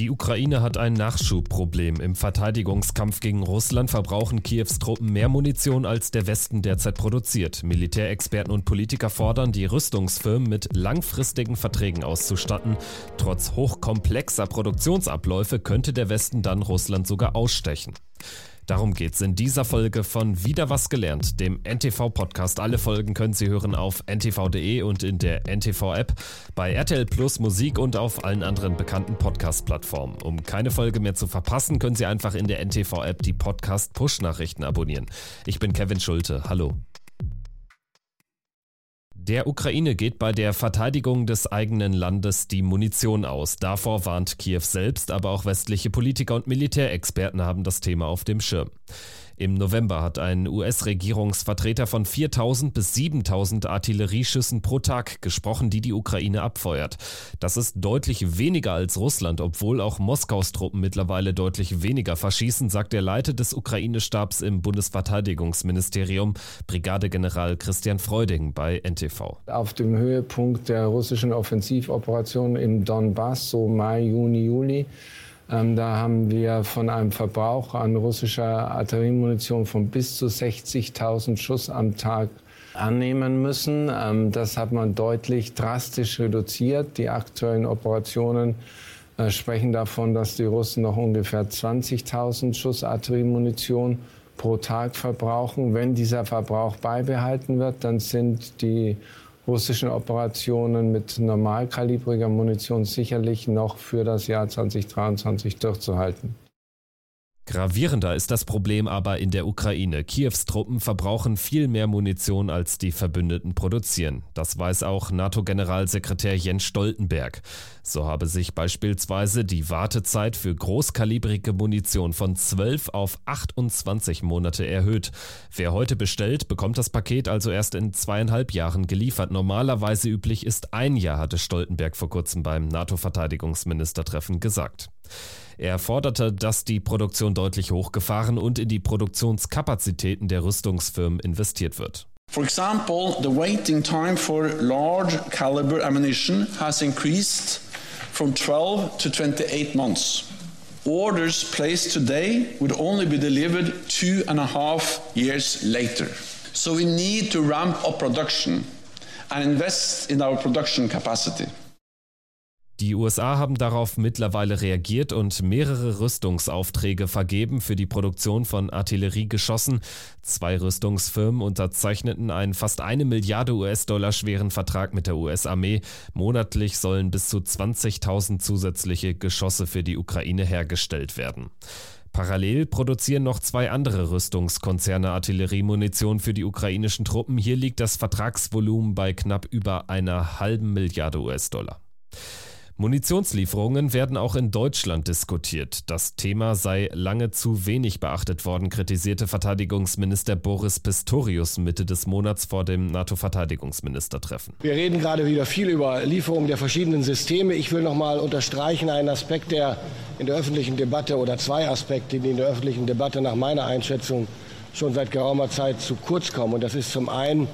Die Ukraine hat ein Nachschubproblem. Im Verteidigungskampf gegen Russland verbrauchen Kiews Truppen mehr Munition, als der Westen derzeit produziert. Militärexperten und Politiker fordern, die Rüstungsfirmen mit langfristigen Verträgen auszustatten. Trotz hochkomplexer Produktionsabläufe könnte der Westen dann Russland sogar ausstechen. Darum geht's in dieser Folge von Wieder was gelernt, dem NTV-Podcast. Alle Folgen können Sie hören auf ntv.de und in der NTV-App, bei RTL Plus Musik und auf allen anderen bekannten Podcast-Plattformen. Um keine Folge mehr zu verpassen, können Sie einfach in der NTV-App die Podcast-Push-Nachrichten abonnieren. Ich bin Kevin Schulte. Hallo. Der Ukraine geht bei der Verteidigung des eigenen Landes die Munition aus. Davor warnt Kiew selbst, aber auch westliche Politiker und Militärexperten haben das Thema auf dem Schirm. Im November hat ein US-Regierungsvertreter von 4000 bis 7000 Artillerieschüssen pro Tag gesprochen, die die Ukraine abfeuert. Das ist deutlich weniger als Russland, obwohl auch Moskaus Truppen mittlerweile deutlich weniger verschießen, sagt der Leiter des Ukraine-Stabs im Bundesverteidigungsministerium, Brigadegeneral Christian Freuding bei NTV. Auf dem Höhepunkt der russischen Offensivoperation im Donbass, so Mai, Juni, Juli, ähm, da haben wir von einem Verbrauch an russischer Artilleriemunition von bis zu 60.000 Schuss am Tag annehmen müssen. Ähm, das hat man deutlich drastisch reduziert. Die aktuellen Operationen äh, sprechen davon, dass die Russen noch ungefähr 20.000 Schuss Artilleriemunition pro Tag verbrauchen. Wenn dieser Verbrauch beibehalten wird, dann sind die russischen Operationen mit normalkalibriger Munition sicherlich noch für das Jahr 2023 durchzuhalten. Gravierender ist das Problem aber in der Ukraine. Kiews Truppen verbrauchen viel mehr Munition, als die Verbündeten produzieren. Das weiß auch NATO-Generalsekretär Jens Stoltenberg. So habe sich beispielsweise die Wartezeit für großkalibrige Munition von 12 auf 28 Monate erhöht. Wer heute bestellt, bekommt das Paket also erst in zweieinhalb Jahren geliefert. Normalerweise üblich ist ein Jahr, hatte Stoltenberg vor kurzem beim NATO-Verteidigungsministertreffen gesagt. Er forderte, dass die Produktion deutlich hochgefahren und in die Produktionskapazitäten der Rüstungsfirmen investiert wird. For example, the waiting time for large caliber ammunition has increased from 12 to 28 months. Orders placed today would only be delivered two and a half years later. So we need to ramp up production and invest in our production capacity. Die USA haben darauf mittlerweile reagiert und mehrere Rüstungsaufträge vergeben für die Produktion von Artilleriegeschossen. Zwei Rüstungsfirmen unterzeichneten einen fast eine Milliarde US-Dollar schweren Vertrag mit der US-Armee. Monatlich sollen bis zu 20.000 zusätzliche Geschosse für die Ukraine hergestellt werden. Parallel produzieren noch zwei andere Rüstungskonzerne Artilleriemunition für die ukrainischen Truppen. Hier liegt das Vertragsvolumen bei knapp über einer halben Milliarde US-Dollar. Munitionslieferungen werden auch in Deutschland diskutiert. Das Thema sei lange zu wenig beachtet worden, kritisierte Verteidigungsminister Boris Pistorius Mitte des Monats vor dem NATO-Verteidigungsministertreffen. Wir reden gerade wieder viel über Lieferungen der verschiedenen Systeme. Ich will noch mal unterstreichen einen Aspekt, der in der öffentlichen Debatte oder zwei Aspekte, die in der öffentlichen Debatte nach meiner Einschätzung schon seit geraumer Zeit zu kurz kommen. Und das ist zum einen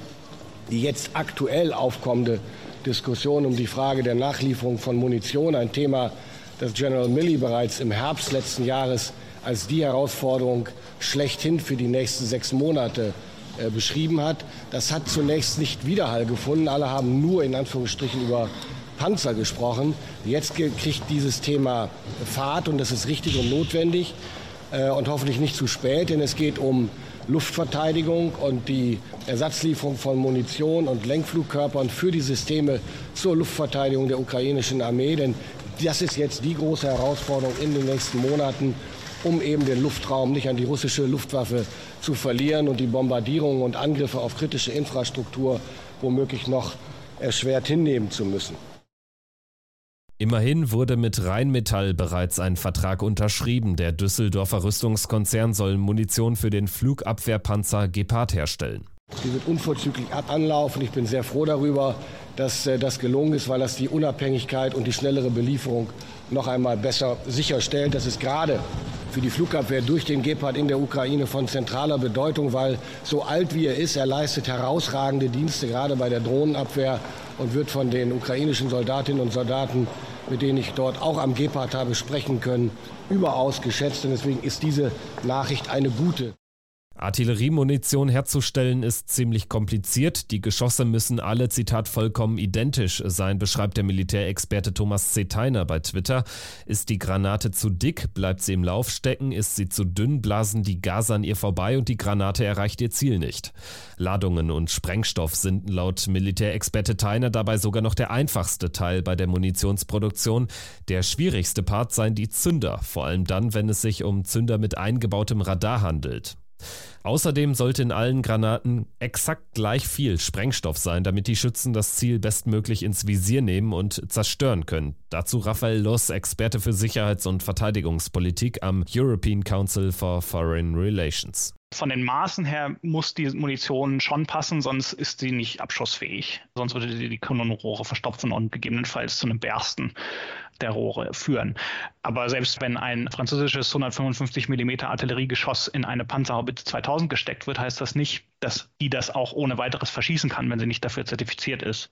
die jetzt aktuell aufkommende Diskussion um die Frage der Nachlieferung von Munition, ein Thema, das General Milley bereits im Herbst letzten Jahres als die Herausforderung schlechthin für die nächsten sechs Monate äh, beschrieben hat. Das hat zunächst nicht Widerhall gefunden. Alle haben nur in Anführungsstrichen über Panzer gesprochen. Jetzt kriegt dieses Thema Fahrt und das ist richtig und notwendig äh, und hoffentlich nicht zu spät, denn es geht um Luftverteidigung und die Ersatzlieferung von Munition und Lenkflugkörpern für die Systeme zur Luftverteidigung der ukrainischen Armee. Denn das ist jetzt die große Herausforderung in den nächsten Monaten, um eben den Luftraum nicht an die russische Luftwaffe zu verlieren und die Bombardierungen und Angriffe auf kritische Infrastruktur womöglich noch erschwert hinnehmen zu müssen. Immerhin wurde mit Rheinmetall bereits ein Vertrag unterschrieben. Der Düsseldorfer Rüstungskonzern soll Munition für den Flugabwehrpanzer Gepard herstellen. Die wird unverzüglich anlaufen. Ich bin sehr froh darüber, dass äh, das gelungen ist, weil das die Unabhängigkeit und die schnellere Belieferung noch einmal besser sicherstellt. Das ist gerade für die Flugabwehr durch den Gepard in der Ukraine von zentraler Bedeutung, weil so alt wie er ist, er leistet herausragende Dienste, gerade bei der Drohnenabwehr und wird von den ukrainischen Soldatinnen und Soldaten mit denen ich dort auch am Gepard habe sprechen können, überaus geschätzt. Und deswegen ist diese Nachricht eine gute. Artilleriemunition herzustellen ist ziemlich kompliziert. Die Geschosse müssen alle, Zitat, vollkommen identisch sein, beschreibt der Militärexperte Thomas C. Theiner bei Twitter. Ist die Granate zu dick, bleibt sie im Lauf stecken, ist sie zu dünn, blasen die Gase an ihr vorbei und die Granate erreicht ihr Ziel nicht. Ladungen und Sprengstoff sind laut Militärexperte Theiner dabei sogar noch der einfachste Teil bei der Munitionsproduktion. Der schwierigste Part seien die Zünder, vor allem dann, wenn es sich um Zünder mit eingebautem Radar handelt. Außerdem sollte in allen Granaten exakt gleich viel Sprengstoff sein, damit die Schützen das Ziel bestmöglich ins Visier nehmen und zerstören können. Dazu Raphael Loss, Experte für Sicherheits- und Verteidigungspolitik am European Council for Foreign Relations. Von den Maßen her muss die Munition schon passen, sonst ist sie nicht abschussfähig. Sonst würde sie die Kanonenrohre verstopfen und gegebenenfalls zu einem Bersten der Rohre führen. Aber selbst wenn ein französisches 155 mm Artilleriegeschoss in eine Panzerhaubitze 2000 gesteckt wird, heißt das nicht, dass die das auch ohne weiteres verschießen kann, wenn sie nicht dafür zertifiziert ist.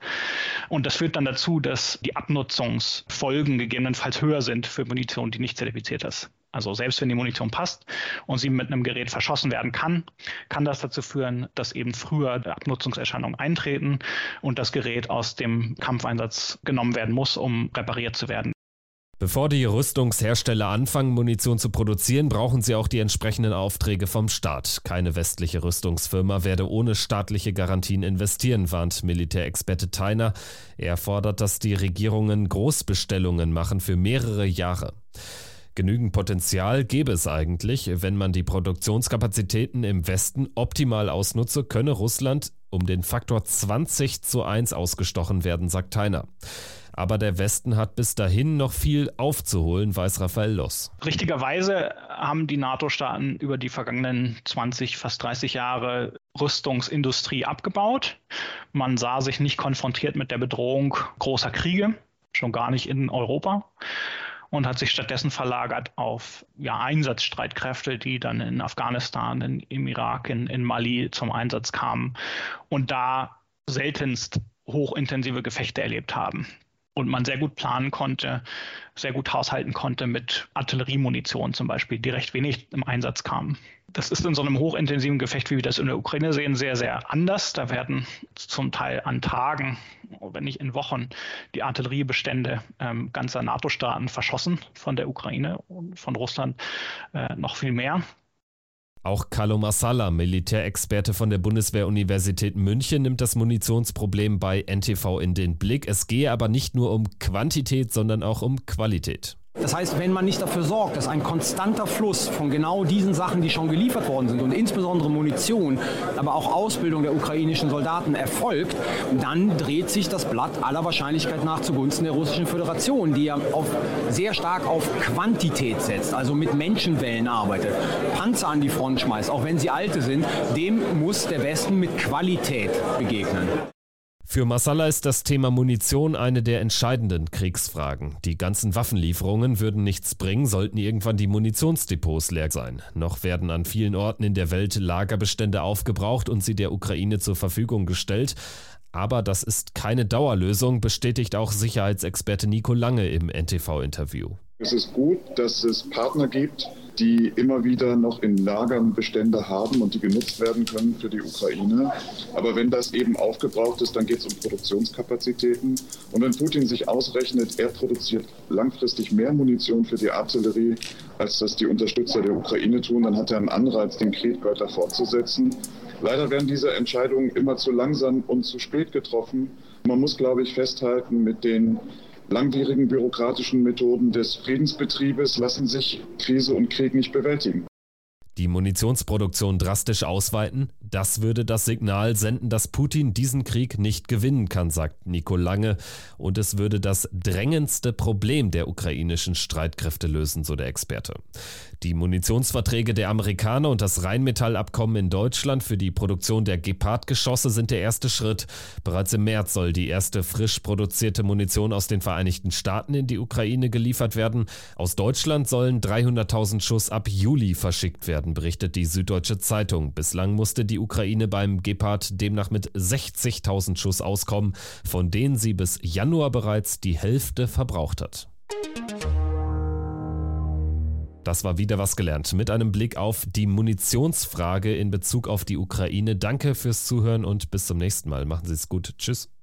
Und das führt dann dazu, dass die Abnutzungsfolgen gegebenenfalls höher sind für Munition, die nicht zertifiziert ist. Also selbst wenn die Munition passt und sie mit einem Gerät verschossen werden kann, kann das dazu führen, dass eben früher Abnutzungserscheinungen eintreten und das Gerät aus dem Kampfeinsatz genommen werden muss, um repariert zu werden. Bevor die Rüstungshersteller anfangen, Munition zu produzieren, brauchen sie auch die entsprechenden Aufträge vom Staat. Keine westliche Rüstungsfirma werde ohne staatliche Garantien investieren, warnt Militärexperte Theiner. Er fordert, dass die Regierungen Großbestellungen machen für mehrere Jahre. Genügend Potenzial gäbe es eigentlich, wenn man die Produktionskapazitäten im Westen optimal ausnutze, könne Russland um den Faktor 20 zu 1 ausgestochen werden, sagt Theiner. Aber der Westen hat bis dahin noch viel aufzuholen, weiß Raphael Loss. Richtigerweise haben die NATO-Staaten über die vergangenen 20, fast 30 Jahre Rüstungsindustrie abgebaut. Man sah sich nicht konfrontiert mit der Bedrohung großer Kriege, schon gar nicht in Europa und hat sich stattdessen verlagert auf ja, Einsatzstreitkräfte, die dann in Afghanistan, in, im Irak, in, in Mali zum Einsatz kamen und da seltenst hochintensive Gefechte erlebt haben und man sehr gut planen konnte, sehr gut haushalten konnte mit Artilleriemunition zum Beispiel, die recht wenig im Einsatz kam. Das ist in so einem hochintensiven Gefecht, wie wir das in der Ukraine sehen, sehr, sehr anders. Da werden zum Teil an Tagen, wenn nicht in Wochen, die Artilleriebestände ähm, ganzer NATO-Staaten verschossen von der Ukraine und von Russland äh, noch viel mehr. Auch Carlo Massala, Militärexperte von der Bundeswehr-Universität München, nimmt das Munitionsproblem bei NTV in den Blick. Es gehe aber nicht nur um Quantität, sondern auch um Qualität. Das heißt, wenn man nicht dafür sorgt, dass ein konstanter Fluss von genau diesen Sachen, die schon geliefert worden sind und insbesondere Munition, aber auch Ausbildung der ukrainischen Soldaten erfolgt, dann dreht sich das Blatt aller Wahrscheinlichkeit nach zugunsten der Russischen Föderation, die ja auf, sehr stark auf Quantität setzt, also mit Menschenwellen arbeitet, Panzer an die Front schmeißt, auch wenn sie alte sind, dem muss der Westen mit Qualität begegnen. Für Massala ist das Thema Munition eine der entscheidenden Kriegsfragen. Die ganzen Waffenlieferungen würden nichts bringen, sollten irgendwann die Munitionsdepots leer sein. Noch werden an vielen Orten in der Welt Lagerbestände aufgebraucht und sie der Ukraine zur Verfügung gestellt. Aber das ist keine Dauerlösung, bestätigt auch Sicherheitsexperte Nico Lange im NTV-Interview. Es ist gut, dass es Partner gibt, die immer wieder noch in Lagern Bestände haben und die genutzt werden können für die Ukraine. Aber wenn das eben aufgebraucht ist, dann geht es um Produktionskapazitäten. Und wenn Putin sich ausrechnet, er produziert langfristig mehr Munition für die Artillerie, als das die Unterstützer der Ukraine tun, dann hat er einen Anreiz, den Krieg weiter fortzusetzen. Leider werden diese Entscheidungen immer zu langsam und zu spät getroffen. Man muss, glaube ich, festhalten, mit den langwierigen bürokratischen Methoden des Friedensbetriebes lassen sich Krise und Krieg nicht bewältigen. Die Munitionsproduktion drastisch ausweiten, das würde das Signal senden, dass Putin diesen Krieg nicht gewinnen kann, sagt Nico Lange, und es würde das drängendste Problem der ukrainischen Streitkräfte lösen, so der Experte. Die Munitionsverträge der Amerikaner und das Rheinmetallabkommen in Deutschland für die Produktion der Gepard-Geschosse sind der erste Schritt. Bereits im März soll die erste frisch produzierte Munition aus den Vereinigten Staaten in die Ukraine geliefert werden. Aus Deutschland sollen 300.000 Schuss ab Juli verschickt werden werden, berichtet die Süddeutsche Zeitung. Bislang musste die Ukraine beim Gepard demnach mit 60.000 Schuss auskommen, von denen sie bis Januar bereits die Hälfte verbraucht hat. Das war wieder was gelernt mit einem Blick auf die Munitionsfrage in Bezug auf die Ukraine. Danke fürs Zuhören und bis zum nächsten Mal. Machen Sie es gut. Tschüss.